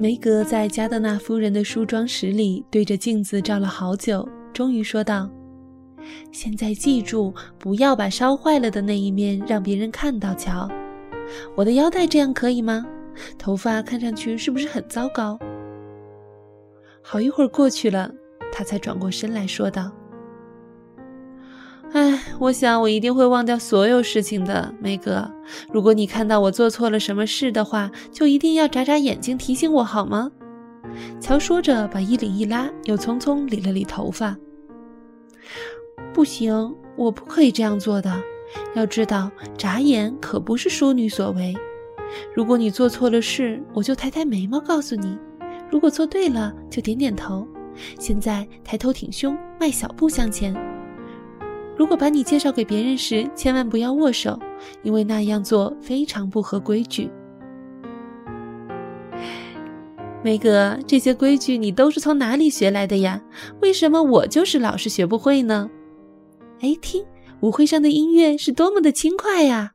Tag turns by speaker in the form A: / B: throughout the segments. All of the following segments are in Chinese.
A: 梅格在加德纳夫人的梳妆室里对着镜子照了好久，终于说道：“现在记住，不要把烧坏了的那一面让别人看到。瞧，我的腰带这样可以吗？头发看上去是不是很糟糕？”好一会儿过去了，他才转过身来说道。哎，我想我一定会忘掉所有事情的，梅格。如果你看到我做错了什么事的话，就一定要眨眨眼睛提醒我，好吗？乔说着，把衣领一拉，又匆匆理了理头发。不行，我不可以这样做的。要知道，眨眼可不是淑女所为。如果你做错了事，我就抬抬眉毛告诉你；如果做对了，就点点头。现在抬头挺胸，迈小步向前。如果把你介绍给别人时，千万不要握手，因为那样做非常不合规矩。梅格，这些规矩你都是从哪里学来的呀？为什么我就是老是学不会呢？哎，听，舞会上的音乐是多么的轻快呀！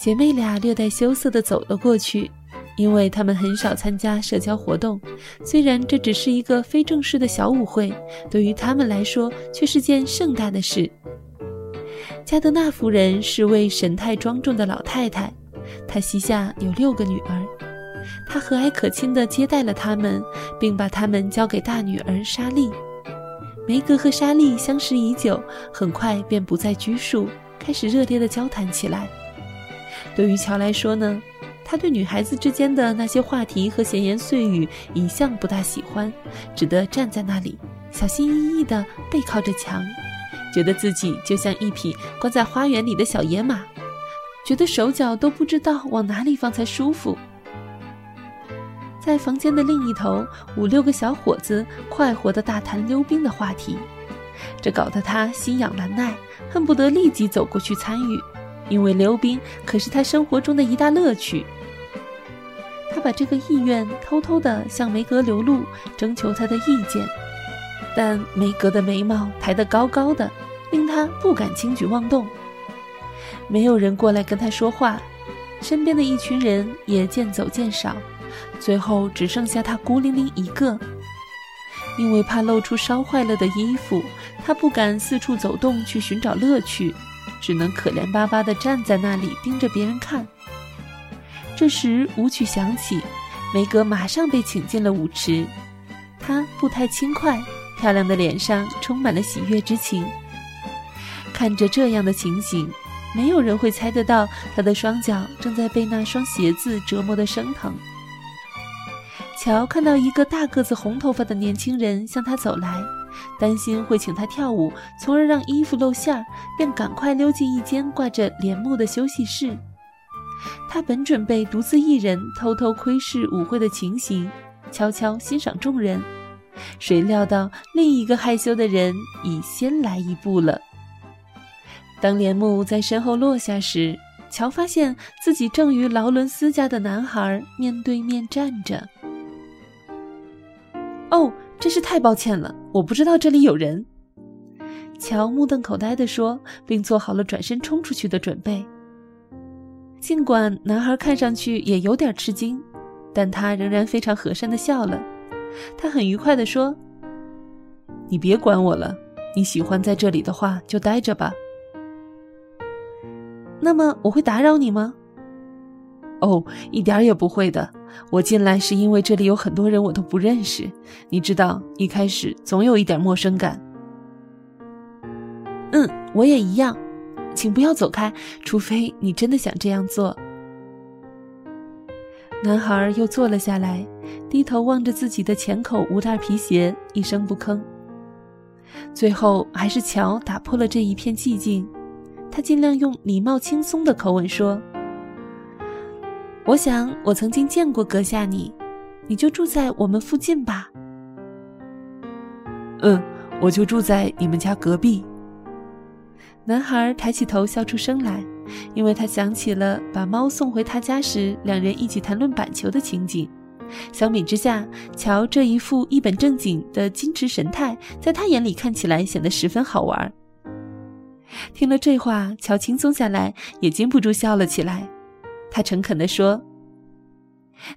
A: 姐妹俩略带羞涩地走了过去。因为他们很少参加社交活动，虽然这只是一个非正式的小舞会，对于他们来说却是件盛大的事。加德纳夫人是位神态庄重的老太太，她膝下有六个女儿，她和蔼可亲地接待了他们，并把他们交给大女儿莎莉。梅格和莎莉相识已久，很快便不再拘束，开始热烈地交谈起来。对于乔来说呢？他对女孩子之间的那些话题和闲言碎语一向不大喜欢，只得站在那里，小心翼翼地背靠着墙，觉得自己就像一匹关在花园里的小野马，觉得手脚都不知道往哪里放才舒服。在房间的另一头，五六个小伙子快活地大谈溜冰的话题，这搞得他心痒难耐，恨不得立即走过去参与。因为溜冰可是他生活中的一大乐趣，他把这个意愿偷偷地向梅格流露，征求他的意见。但梅格的眉毛抬得高高的，令他不敢轻举妄动。没有人过来跟他说话，身边的一群人也渐走渐少，最后只剩下他孤零零一个。因为怕露出烧坏了的衣服，他不敢四处走动去寻找乐趣。只能可怜巴巴地站在那里盯着别人看。这时舞曲响起，梅格马上被请进了舞池。她步态轻快，漂亮的脸上充满了喜悦之情。看着这样的情形，没有人会猜得到她的双脚正在被那双鞋子折磨得生疼。乔看到一个大个子、红头发的年轻人向他走来。担心会请他跳舞，从而让衣服露馅儿，便赶快溜进一间挂着帘幕的休息室。他本准备独自一人偷偷窥视舞会的情形，悄悄欣赏众人，谁料到另一个害羞的人已先来一步了。当帘幕在身后落下时，乔发现自己正与劳伦斯家的男孩面对面站着。哦。真是太抱歉了，我不知道这里有人。乔目瞪口呆地说，并做好了转身冲出去的准备。尽管男孩看上去也有点吃惊，但他仍然非常和善地笑了。他很愉快地说：“你别管我了，你喜欢在这里的话就待着吧。”那么我会打扰你吗？哦，一点也不会的。我进来是因为这里有很多人我都不认识，你知道，一开始总有一点陌生感。嗯，我也一样，请不要走开，除非你真的想这样做。男孩又坐了下来，低头望着自己的浅口无带皮鞋，一声不吭。最后还是乔打破了这一片寂静，他尽量用礼貌轻松的口吻说。我想，我曾经见过阁下你，你就住在我们附近吧。
B: 嗯，我就住在你们家隔壁。
A: 男孩抬起头笑出声来，因为他想起了把猫送回他家时，两人一起谈论板球的情景。相比之下，乔这一副一本正经的矜持神态，在他眼里看起来显得十分好玩。听了这话，乔轻松下来，也禁不住笑了起来。他诚恳地说：“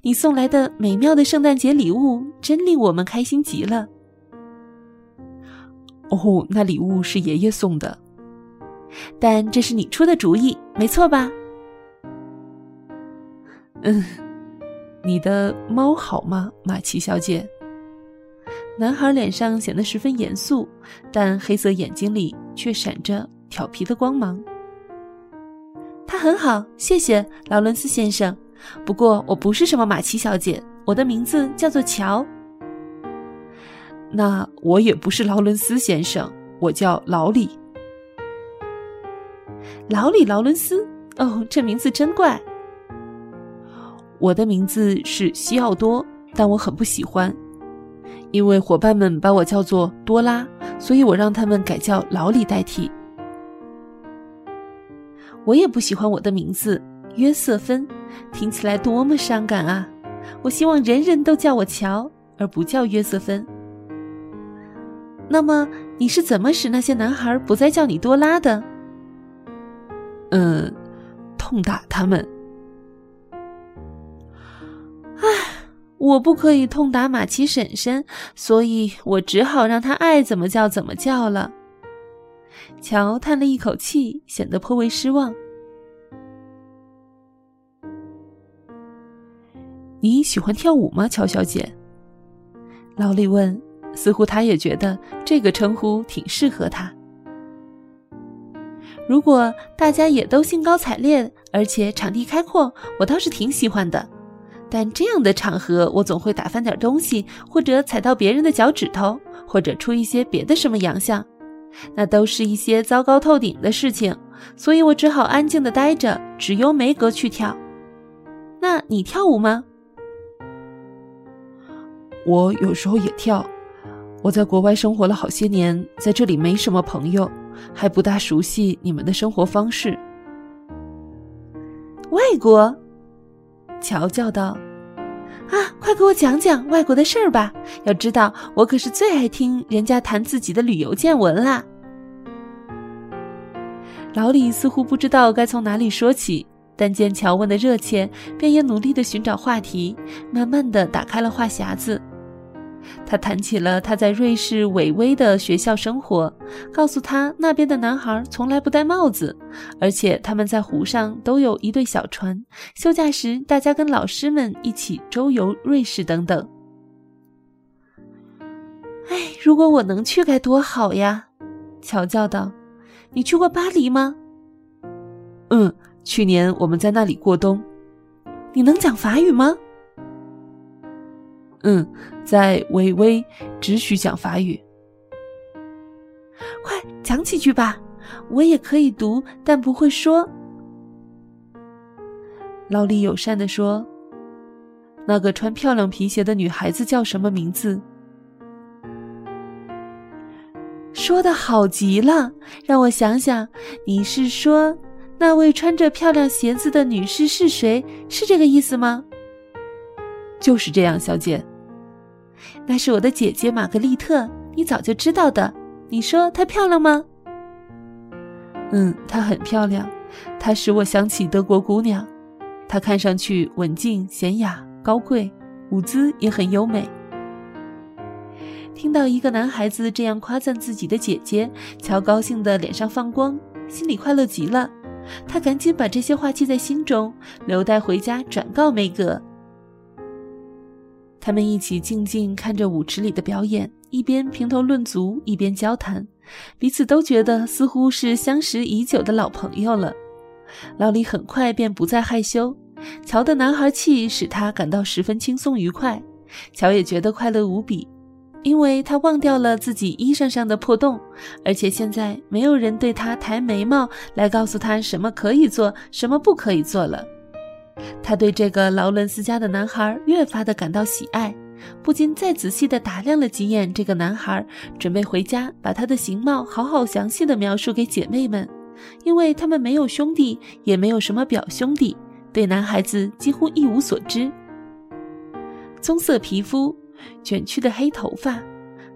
A: 你送来的美妙的圣诞节礼物真令我们开心极了。
B: 哦，那礼物是爷爷送的，
A: 但这是你出的主意，没错吧？
B: 嗯，你的猫好吗，马奇小姐？
A: 男孩脸上显得十分严肃，但黑色眼睛里却闪着调皮的光芒。他很好，谢谢劳伦斯先生。不过我不是什么马奇小姐，我的名字叫做乔。
B: 那我也不是劳伦斯先生，我叫老李。
A: 老李劳伦斯，哦，这名字真怪。
B: 我的名字是西奥多，但我很不喜欢，因为伙伴们把我叫做多拉，所以我让他们改叫老李代替。
A: 我也不喜欢我的名字约瑟芬，听起来多么伤感啊！我希望人人都叫我乔，而不叫约瑟芬。那么你是怎么使那些男孩不再叫你多拉的？
B: 嗯，痛打他们。
A: 唉，我不可以痛打马奇婶婶，所以我只好让他爱怎么叫怎么叫了。乔叹了一口气，显得颇为失望。
B: 你喜欢跳舞吗，乔小姐？
A: 劳里问。似乎他也觉得这个称呼挺适合他。如果大家也都兴高采烈，而且场地开阔，我倒是挺喜欢的。但这样的场合，我总会打翻点东西，或者踩到别人的脚趾头，或者出一些别的什么洋相，那都是一些糟糕透顶的事情。所以我只好安静的待着，只由梅格去跳。那你跳舞吗？
B: 我有时候也跳。我在国外生活了好些年，在这里没什么朋友，还不大熟悉你们的生活方式。
A: 外国，乔叫道：“啊，快给我讲讲外国的事儿吧！要知道，我可是最爱听人家谈自己的旅游见闻啦。”老李似乎不知道该从哪里说起，但见乔问的热切，便也努力的寻找话题，慢慢的打开了话匣子。他谈起了他在瑞士韦威的学校生活，告诉他那边的男孩从来不戴帽子，而且他们在湖上都有一对小船，休假时大家跟老师们一起周游瑞士等等。哎，如果我能去该多好呀！乔叫道：“你去过巴黎吗？”“
B: 嗯，去年我们在那里过冬。”“
A: 你能讲法语吗？”
B: 嗯，在维威只许讲法语。
A: 快讲几句吧，我也可以读，但不会说。
B: 老李友善的说：“那个穿漂亮皮鞋的女孩子叫什么名字？”
A: 说的好极了，让我想想，你是说那位穿着漂亮鞋子的女士是谁？是这个意思吗？
B: 就是这样，小姐。
A: 那是我的姐姐玛格丽特，你早就知道的。你说她漂亮吗？
B: 嗯，她很漂亮，她使我想起德国姑娘。她看上去文静娴雅、高贵，舞姿也很优美。
A: 听到一个男孩子这样夸赞自己的姐姐，乔高兴的脸上放光，心里快乐极了。他赶紧把这些话记在心中，留待回家转告梅格。他们一起静静看着舞池里的表演，一边评头论足，一边交谈，彼此都觉得似乎是相识已久的老朋友了。老李很快便不再害羞，乔的男孩气使他感到十分轻松愉快，乔也觉得快乐无比，因为他忘掉了自己衣裳上的破洞，而且现在没有人对他抬眉毛来告诉他什么可以做，什么不可以做了。他对这个劳伦斯家的男孩越发的感到喜爱，不禁再仔细的打量了几眼这个男孩，准备回家把他的形貌好好详细的描述给姐妹们，因为他们没有兄弟，也没有什么表兄弟，对男孩子几乎一无所知。棕色皮肤，卷曲的黑头发，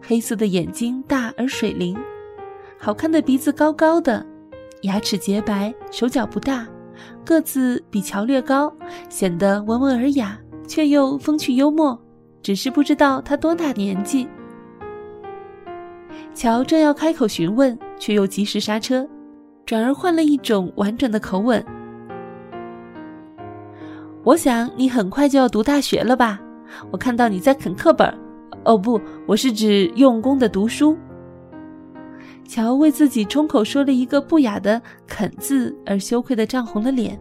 A: 黑色的眼睛大而水灵，好看的鼻子高高的，牙齿洁白，手脚不大。个子比乔略高，显得温文尔雅，却又风趣幽默，只是不知道他多大年纪。乔正要开口询问，却又及时刹车，转而换了一种婉转的口吻：“我想你很快就要读大学了吧？我看到你在啃课本。哦不，我是指用功的读书。”乔为自己冲口说了一个不雅的“肯”字而羞愧的涨红了脸。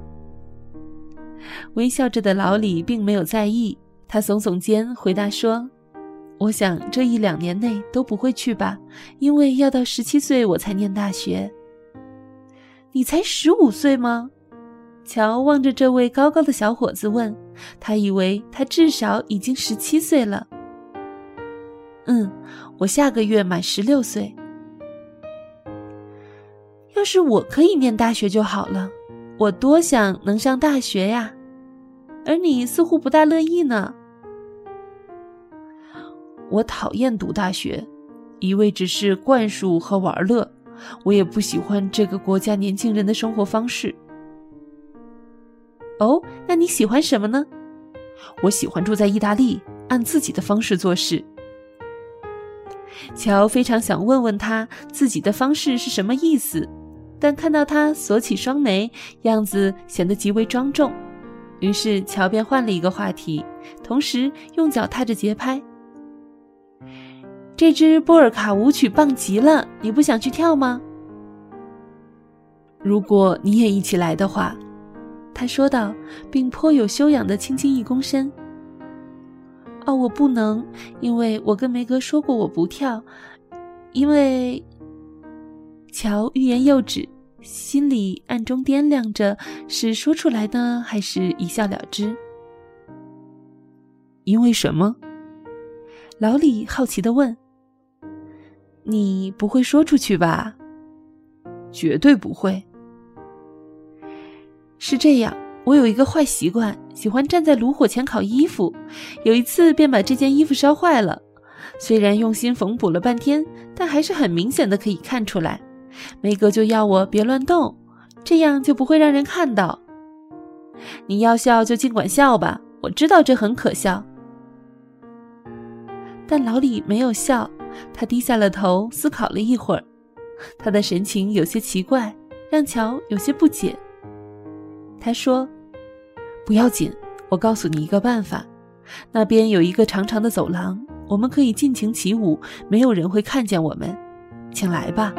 A: 微笑着的老李并没有在意，他耸耸肩回答说。我想这一两年内都不会去吧，因为要到十七岁我才念大学。你才十五岁吗？乔望着这位高高的小伙子问，他以为他至少已经十七岁了。嗯，我下个月满十六岁。是我可以念大学就好了，我多想能上大学呀，而你似乎不大乐意呢。
B: 我讨厌读大学，一味只是灌输和玩乐。我也不喜欢这个国家年轻人的生活方式。
A: 哦，那你喜欢什么呢？
B: 我喜欢住在意大利，按自己的方式做事。
A: 乔非常想问问他自己的方式是什么意思，但看到他锁起双眉，样子显得极为庄重，于是乔便换了一个话题，同时用脚踏着节拍。这支波尔卡舞曲棒极了，你不想去跳吗？
B: 如果你也一起来的话，
A: 他说道，并颇有修养的轻轻一躬身。哦，我不能，因为我跟梅格说过我不跳，因为……乔欲言又止，心里暗中掂量着是说出来呢，还是一笑了之。
B: 因为什么？
A: 老李好奇的问。你不会说出去吧？
B: 绝对不会。
A: 是这样，我有一个坏习惯，喜欢站在炉火前烤衣服。有一次便把这件衣服烧坏了，虽然用心缝补了半天，但还是很明显的可以看出来。梅格就要我别乱动，这样就不会让人看到。你要笑就尽管笑吧，我知道这很可笑。但老李没有笑。他低下了头，思考了一会儿，他的神情有些奇怪，让乔有些不解。他说：“
B: 不要紧，我告诉你一个办法。那边有一个长长的走廊，我们可以尽情起舞，没有人会看见我们。请来吧。”